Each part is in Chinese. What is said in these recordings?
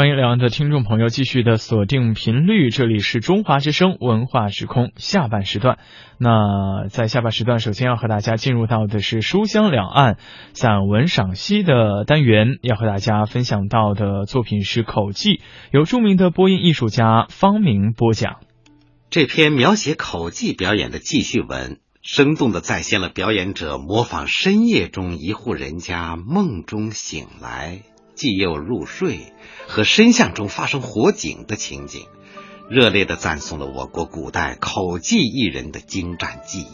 欢迎两岸的听众朋友继续的锁定频率，这里是中华之声文化时空下半时段。那在下半时段，首先要和大家进入到的是书香两岸散文赏析的单元，要和大家分享到的作品是《口技》，由著名的播音艺术家方明播讲。这篇描写口技表演的记叙文，生动的再现了表演者模仿深夜中一户人家梦中醒来。既又入睡和身相中发生火警的情景，热烈的赞颂了我国古代口技艺人的精湛技艺。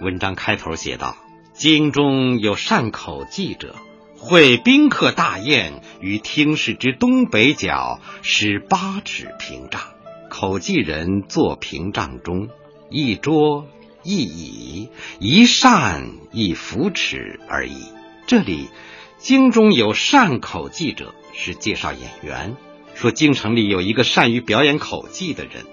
文章开头写道：“京中有善口技者，会宾客大宴于厅室之东北角，施八尺屏障。口技人坐屏障中，一桌一椅，一扇一扶持而已。”这里。京中有善口技者，是介绍演员。说京城里有一个善于表演口技的人。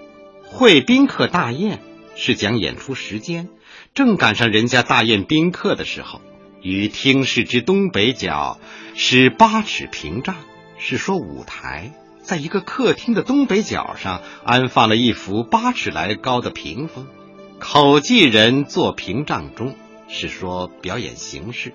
会宾客大宴是讲演出时间，正赶上人家大宴宾客的时候。于厅室之东北角是八尺屏障，是说舞台在一个客厅的东北角上安放了一幅八尺来高的屏风。口技人坐屏障中，是说表演形式。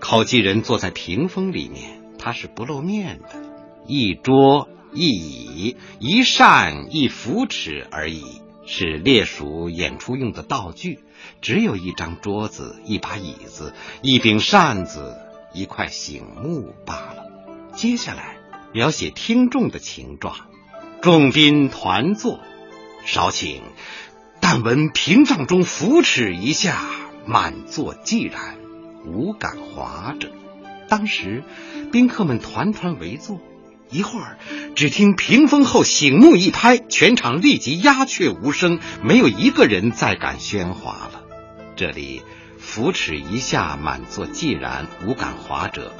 口技人坐在屏风里面，他是不露面的。一桌一椅一扇一扶持而已，是列属演出用的道具。只有一张桌子、一把椅子、一柄扇子、一块醒木罢了。接下来描写听众的情状：众宾团坐，少顷，但闻屏障中扶持一下，满座寂然。无敢滑者。当时宾客们团团围坐，一会儿只听屏风后醒目一拍，全场立即鸦雀无声，没有一个人再敢喧哗了。这里扶持一下，满座寂然，无敢滑者，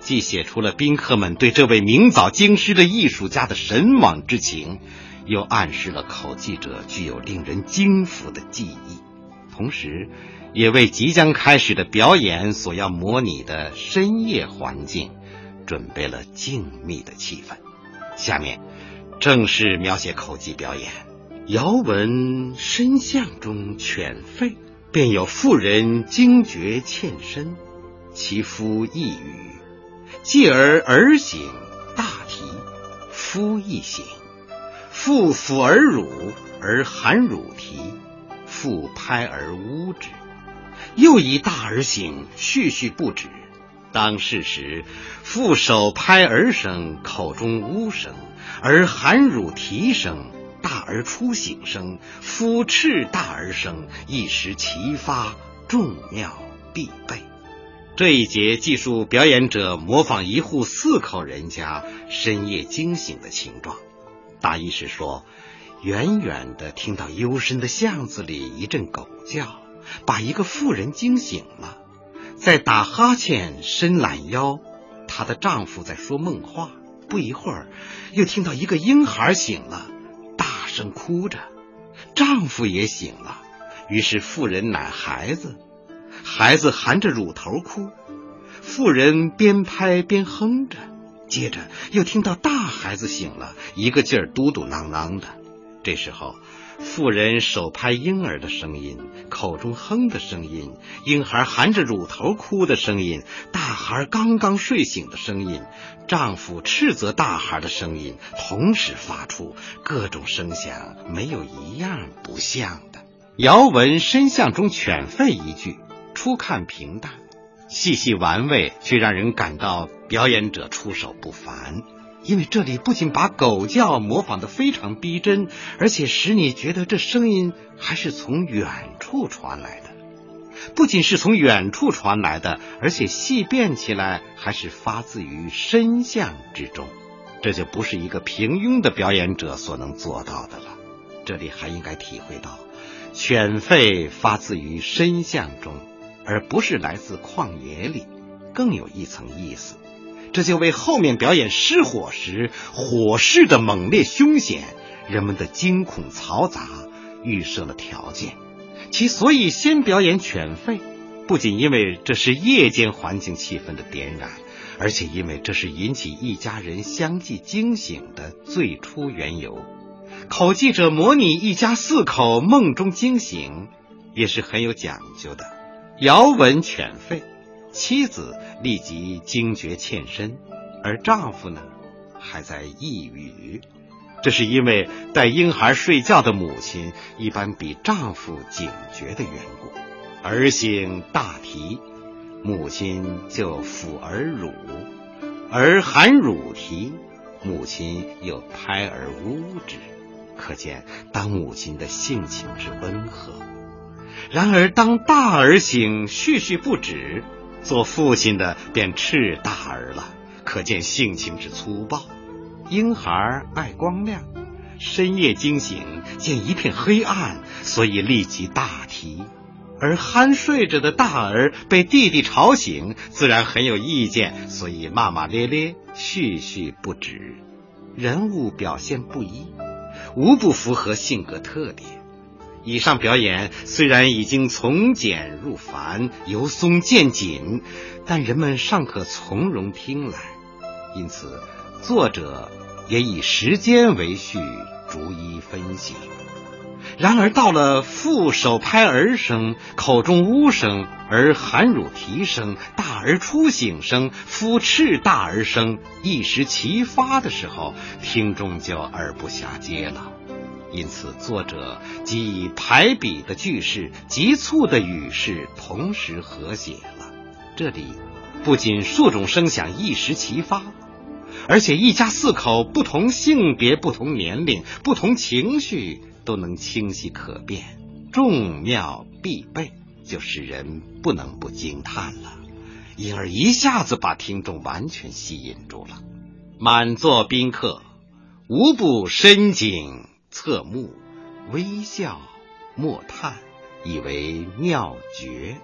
既写出了宾客们对这位名噪京师的艺术家的神往之情，又暗示了口技者具有令人惊服的技艺，同时。也为即将开始的表演所要模拟的深夜环境准备了静谧的气氛。下面正式描写口技表演。遥闻深巷中犬吠，便有妇人惊觉欠身，其夫一语，继而耳醒，大啼。夫亦醒，妇抚而乳，而含乳啼，复拍而呜之。又以大而醒，絮絮不止。当是时，复手拍儿声，口中呜声，而含乳啼声，大而初醒声，夫赤大而声，一时齐发，众妙必备。这一节记述表演者模仿一户四口人家深夜惊醒的情状，大意是说，远远的听到幽深的巷子里一阵狗叫。把一个妇人惊醒了，在打哈欠、伸懒腰。她的丈夫在说梦话。不一会儿，又听到一个婴孩醒了，大声哭着。丈夫也醒了，于是妇人奶孩子，孩子含着乳头哭。妇人边拍边哼着。接着又听到大孩子醒了，一个劲儿嘟嘟囔囔的。这时候。妇人手拍婴儿的声音，口中哼的声音，婴孩含着乳头哭的声音，大孩刚刚睡醒的声音，丈夫斥责大孩的声音，同时发出，各种声响没有一样不像的。遥闻深巷中犬吠一句，初看平淡，细细玩味，却让人感到表演者出手不凡。因为这里不仅把狗叫模仿的非常逼真，而且使你觉得这声音还是从远处传来的。不仅是从远处传来的，而且细辨起来还是发自于深巷之中。这就不是一个平庸的表演者所能做到的了。这里还应该体会到，犬吠发自于深巷中，而不是来自旷野里，更有一层意思。这就为后面表演失火时火势的猛烈凶险、人们的惊恐嘈杂预设了条件。其所以先表演犬吠，不仅因为这是夜间环境气氛的点染，而且因为这是引起一家人相继惊醒的最初缘由。口技者模拟一家四口梦中惊醒，也是很有讲究的。遥闻犬吠，妻子立即惊觉欠身，而丈夫呢，还在呓语。这是因为带婴孩睡觉的母亲一般比丈夫警觉的缘故。儿醒大啼，母亲就抚儿乳；儿含乳啼，母亲又拍而呜之。可见当母亲的性情之温和。然而当大儿醒，絮絮不止，做父亲的便斥大儿了，可见性情之粗暴。婴孩爱光亮，深夜惊醒，见一片黑暗，所以立即大啼；而酣睡着的大儿被弟弟吵醒，自然很有意见，所以骂骂咧咧，絮絮不止。人物表现不一。无不符合性格特点。以上表演虽然已经从简入繁，由松渐紧，但人们尚可从容听来。因此，作者也以时间为序，逐一分析。然而到了父手拍儿声，口中呜声，而含乳啼声，大儿初醒声，夫斥大儿声，一时齐发的时候，听众就耳不暇接了。因此，作者即以排比的句式、急促的语势同时合写了。这里不仅数种声响一时齐发，而且一家四口不同性别、不同年龄、不同情绪。都能清晰可辨，众妙必备，就使人不能不惊叹了，因而一下子把听众完全吸引住了。满座宾客无不深景侧目，微笑默叹，以为妙绝。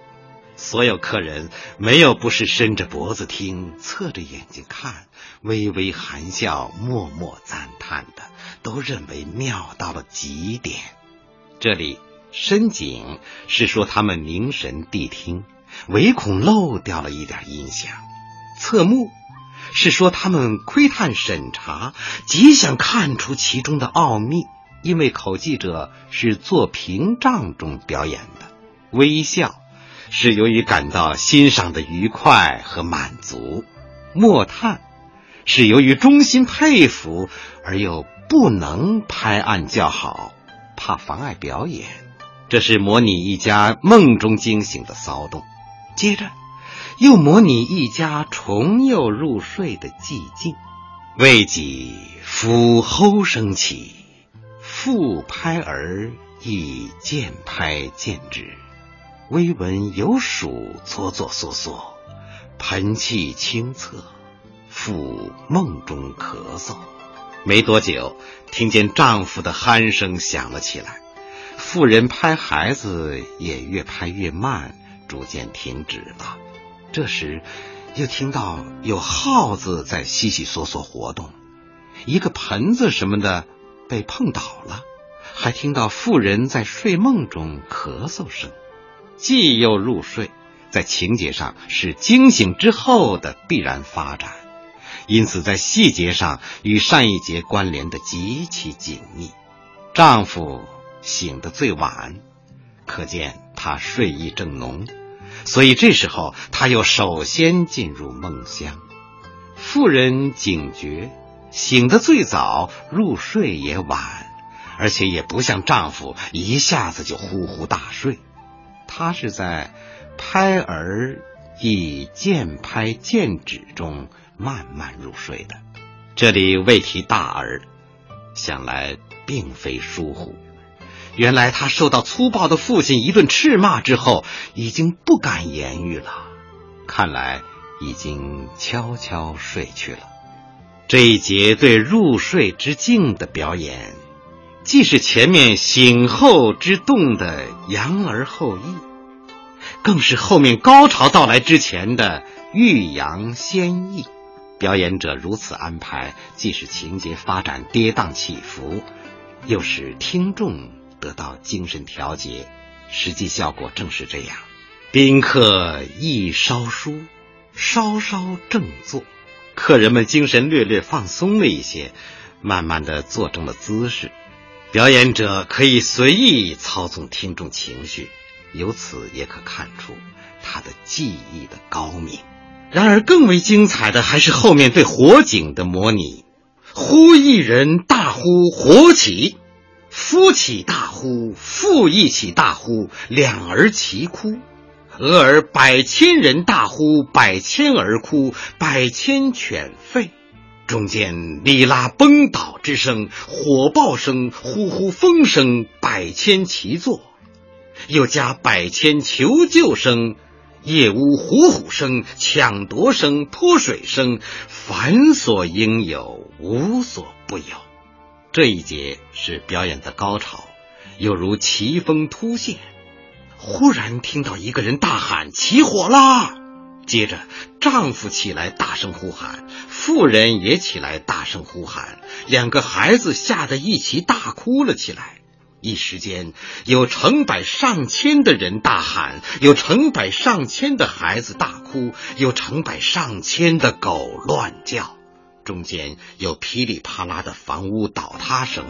所有客人没有不是伸着脖子听，侧着眼睛看，微微含笑，默默赞叹的，都认为妙到了极点。这里深井是说他们凝神谛听，唯恐漏掉了一点音响；侧目是说他们窥探审查，极想看出其中的奥秘，因为口技者是做屏障中表演的。微笑。是由于感到欣赏的愉快和满足，默叹是由于衷心佩服而又不能拍案叫好，怕妨碍表演。这是模拟一家梦中惊醒的骚动，接着又模拟一家重又入睡的寂静。未几，夫吼声起，复拍儿亦渐拍渐止。微闻有鼠搓搓嗦嗦，盆气清澈，复梦中咳嗽。没多久，听见丈夫的鼾声响了起来，妇人拍孩子也越拍越慢，逐渐停止了。这时，又听到有耗子在悉悉索索活动，一个盆子什么的被碰倒了，还听到妇人在睡梦中咳嗽声。既又入睡，在情节上是惊醒之后的必然发展，因此在细节上与上一节关联的极其紧密。丈夫醒得最晚，可见他睡意正浓，所以这时候他又首先进入梦乡。妇人警觉，醒得最早，入睡也晚，而且也不像丈夫一下子就呼呼大睡。他是在拍儿以渐拍渐止中慢慢入睡的。这里未提大儿，想来并非疏忽。原来他受到粗暴的父亲一顿斥骂之后，已经不敢言语了。看来已经悄悄睡去了。这一节对入睡之境的表演，既是前面醒后之动的扬而后抑。更是后面高潮到来之前的欲扬先抑，表演者如此安排，既使情节发展跌宕起伏，又使听众得到精神调节。实际效果正是这样。宾客一稍疏，稍稍正坐，客人们精神略略放松了一些，慢慢的坐正了姿势。表演者可以随意操纵听众情绪，由此也可看出他的技艺的高明。然而，更为精彩的还是后面对火警的模拟。忽一人大呼：“火起！”夫起大呼，妇亦起大呼，两儿齐哭。俄而百千人大呼，百千儿哭，百千犬吠。中间里拉崩倒之声，火爆声，呼呼风声，百千齐作，又加百千求救声，夜呜虎虎声，抢夺声，泼水声，凡所应有，无所不有。这一节是表演的高潮，又如奇峰突现。忽然听到一个人大喊：“起火啦！”接着，丈夫起来大声呼喊，妇人也起来大声呼喊，两个孩子吓得一起大哭了起来。一时间，有成百上千的人大喊，有成百上千的孩子大哭，有成百上千的狗乱叫。中间有噼里啪啦的房屋倒塌声、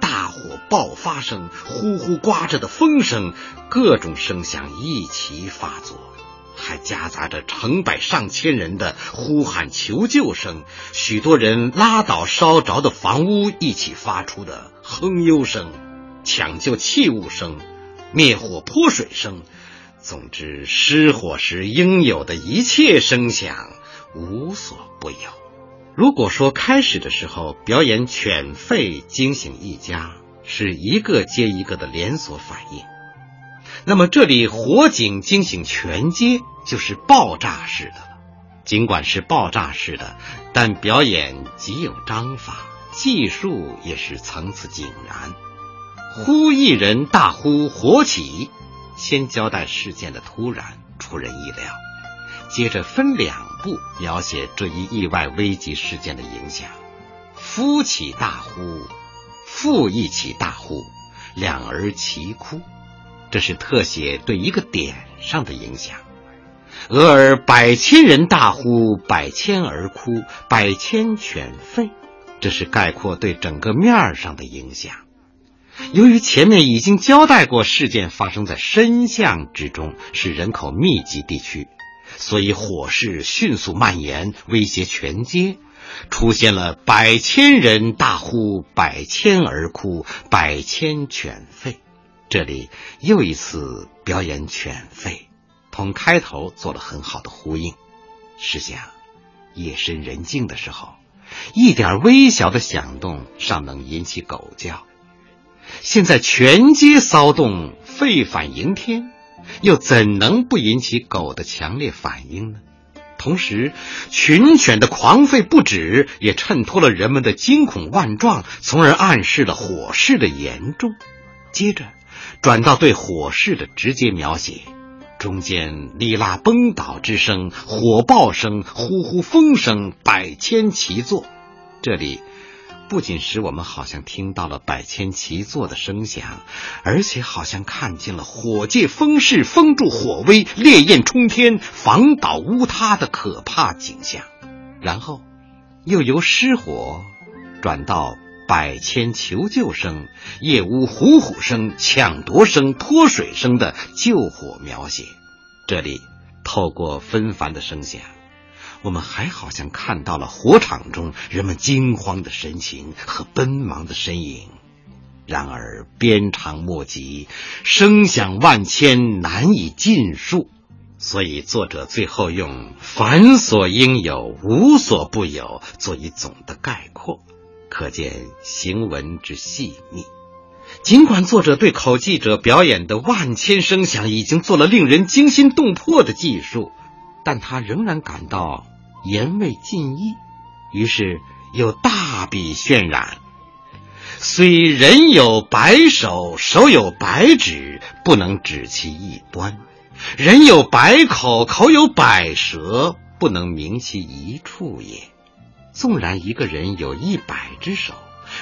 大火爆发声、呼呼刮着的风声，各种声响一齐发作。还夹杂着成百上千人的呼喊求救声，许多人拉倒烧着的房屋一起发出的哼悠声、抢救器物声、灭火泼水声，总之失火时应有的一切声响无所不有。如果说开始的时候表演犬吠惊醒一家，是一个接一个的连锁反应。那么这里火警惊醒全街，就是爆炸式的了。尽管是爆炸式的，但表演极有章法，技术也是层次井然。忽一人大呼火起，先交代事件的突然出人意料，接着分两步描写这一意外危急事件的影响。夫起大呼，妇一起大呼，两儿齐哭。这是特写对一个点上的影响。俄而百千人大呼，百千儿哭，百千犬吠，这是概括对整个面上的影响。由于前面已经交代过，事件发生在深巷之中，是人口密集地区，所以火势迅速蔓延，威胁全街，出现了百千人大呼，百千儿哭，百千犬吠。这里又一次表演犬吠，同开头做了很好的呼应。试想，夜深人静的时候，一点微小的响动尚能引起狗叫，现在全街骚动，沸反盈天，又怎能不引起狗的强烈反应呢？同时，群犬的狂吠不止，也衬托了人们的惊恐万状，从而暗示了火势的严重。接着。转到对火势的直接描写，中间哩啦崩倒之声、火爆声、呼呼风声，百千齐作。这里不仅使我们好像听到了百千齐作的声响，而且好像看见了火借风势、风助火威、烈焰冲天、房倒屋塌的可怕景象。然后又由失火转到。百千求救声、夜屋虎虎声、抢夺声、泼水声的救火描写，这里透过纷繁的声响，我们还好像看到了火场中人们惊慌的神情和奔忙的身影。然而鞭长莫及，声响万千，难以尽数，所以作者最后用“凡所应有，无所不有”作以总的概括。可见行文之细腻。尽管作者对口技者表演的万千声响已经做了令人惊心动魄的技术，但他仍然感到言未尽意，于是又大笔渲染。虽人有白手，手有白指，不能指其一端；人有百口，口有百舌，不能明其一处也。纵然一个人有一百只手，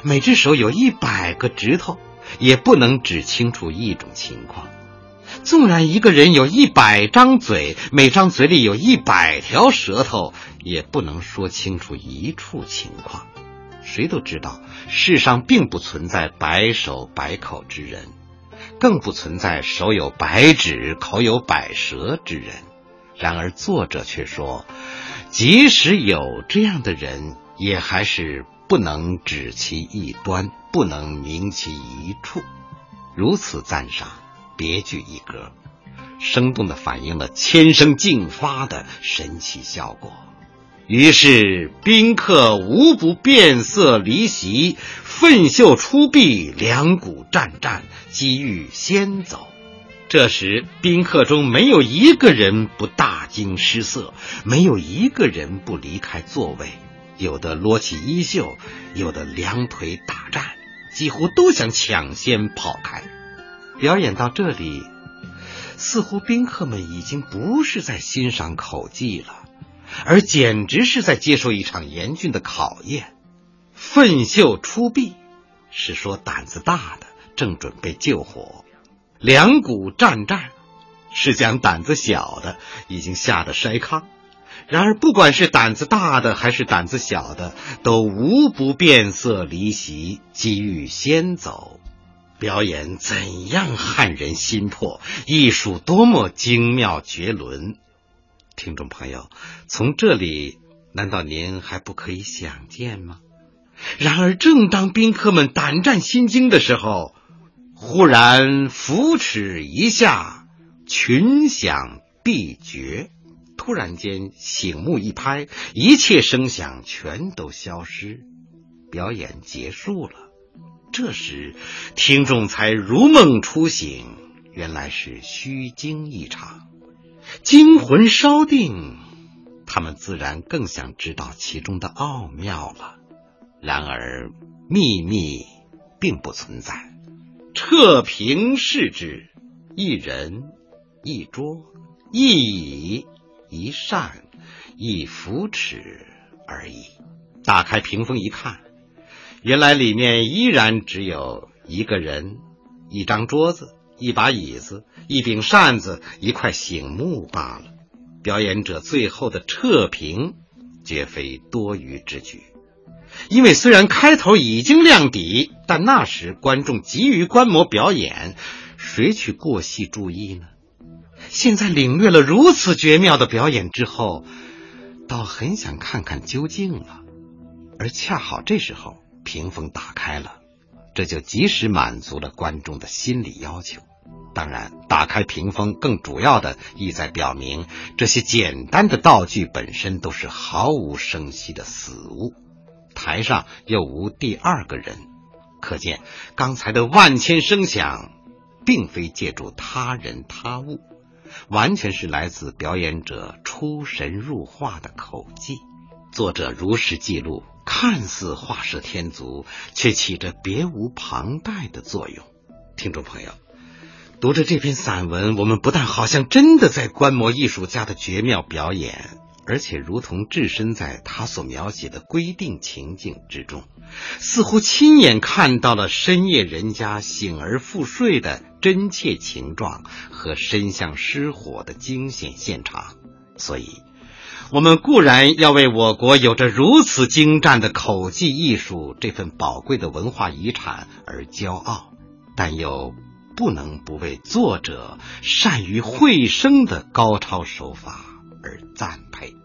每只手有一百个指头，也不能指清楚一种情况。纵然一个人有一百张嘴，每张嘴里有一百条舌头，也不能说清楚一处情况。谁都知道，世上并不存在百手百口之人，更不存在手有百指、口有百舌之人。然而作者却说，即使有这样的人，也还是不能指其一端，不能明其一处。如此赞赏，别具一格，生动的反映了千声竞发的神奇效果。于是宾客无不变色离席，奋袖出臂，两股战战，机遇先走。这时，宾客中没有一个人不大惊失色，没有一个人不离开座位，有的撸起衣袖，有的两腿打颤，几乎都想抢先跑开。表演到这里，似乎宾客们已经不是在欣赏口技了，而简直是在接受一场严峻的考验。奋袖出臂，是说胆子大的正准备救火。两股战战，是讲胆子小的已经吓得筛糠。然而，不管是胆子大的还是胆子小的，都无不变色离席，机遇先走。表演怎样撼人心魄，艺术多么精妙绝伦。听众朋友，从这里，难道您还不可以想见吗？然而，正当宾客们胆战心惊的时候，忽然扶持一下，群响毕绝。突然间，醒目一拍，一切声响全都消失，表演结束了。这时，听众才如梦初醒，原来是虚惊一场。惊魂稍定，他们自然更想知道其中的奥妙了。然而，秘密并不存在。测评视之，一人一桌一椅一扇一扶持而已。打开屏风一看，原来里面依然只有一个人、一张桌子、一把椅子、一柄扇子、一块醒木罢了。表演者最后的撤评，绝非多余之举。因为虽然开头已经亮底，但那时观众急于观摩表演，谁去过细注意呢？现在领略了如此绝妙的表演之后，倒很想看看究竟了。而恰好这时候屏风打开了，这就及时满足了观众的心理要求。当然，打开屏风更主要的意在表明，这些简单的道具本身都是毫无声息的死物。台上又无第二个人，可见刚才的万千声响，并非借助他人他物，完全是来自表演者出神入化的口技。作者如实记录，看似画蛇添足，却起着别无旁贷的作用。听众朋友，读着这篇散文，我们不但好像真的在观摩艺术家的绝妙表演。而且，如同置身在他所描写的规定情境之中，似乎亲眼看到了深夜人家醒而复睡的真切情状和身向失火的惊险现场。所以，我们固然要为我国有着如此精湛的口技艺术这份宝贵的文化遗产而骄傲，但又不能不为作者善于绘声的高超手法而赞佩。